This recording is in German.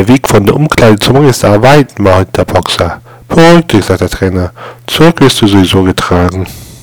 Der Weg von der Umkleide zum Ring ist da weit, meint der Boxer. Beruhig dich, sagt der Trainer. Zurück wirst du sowieso getragen.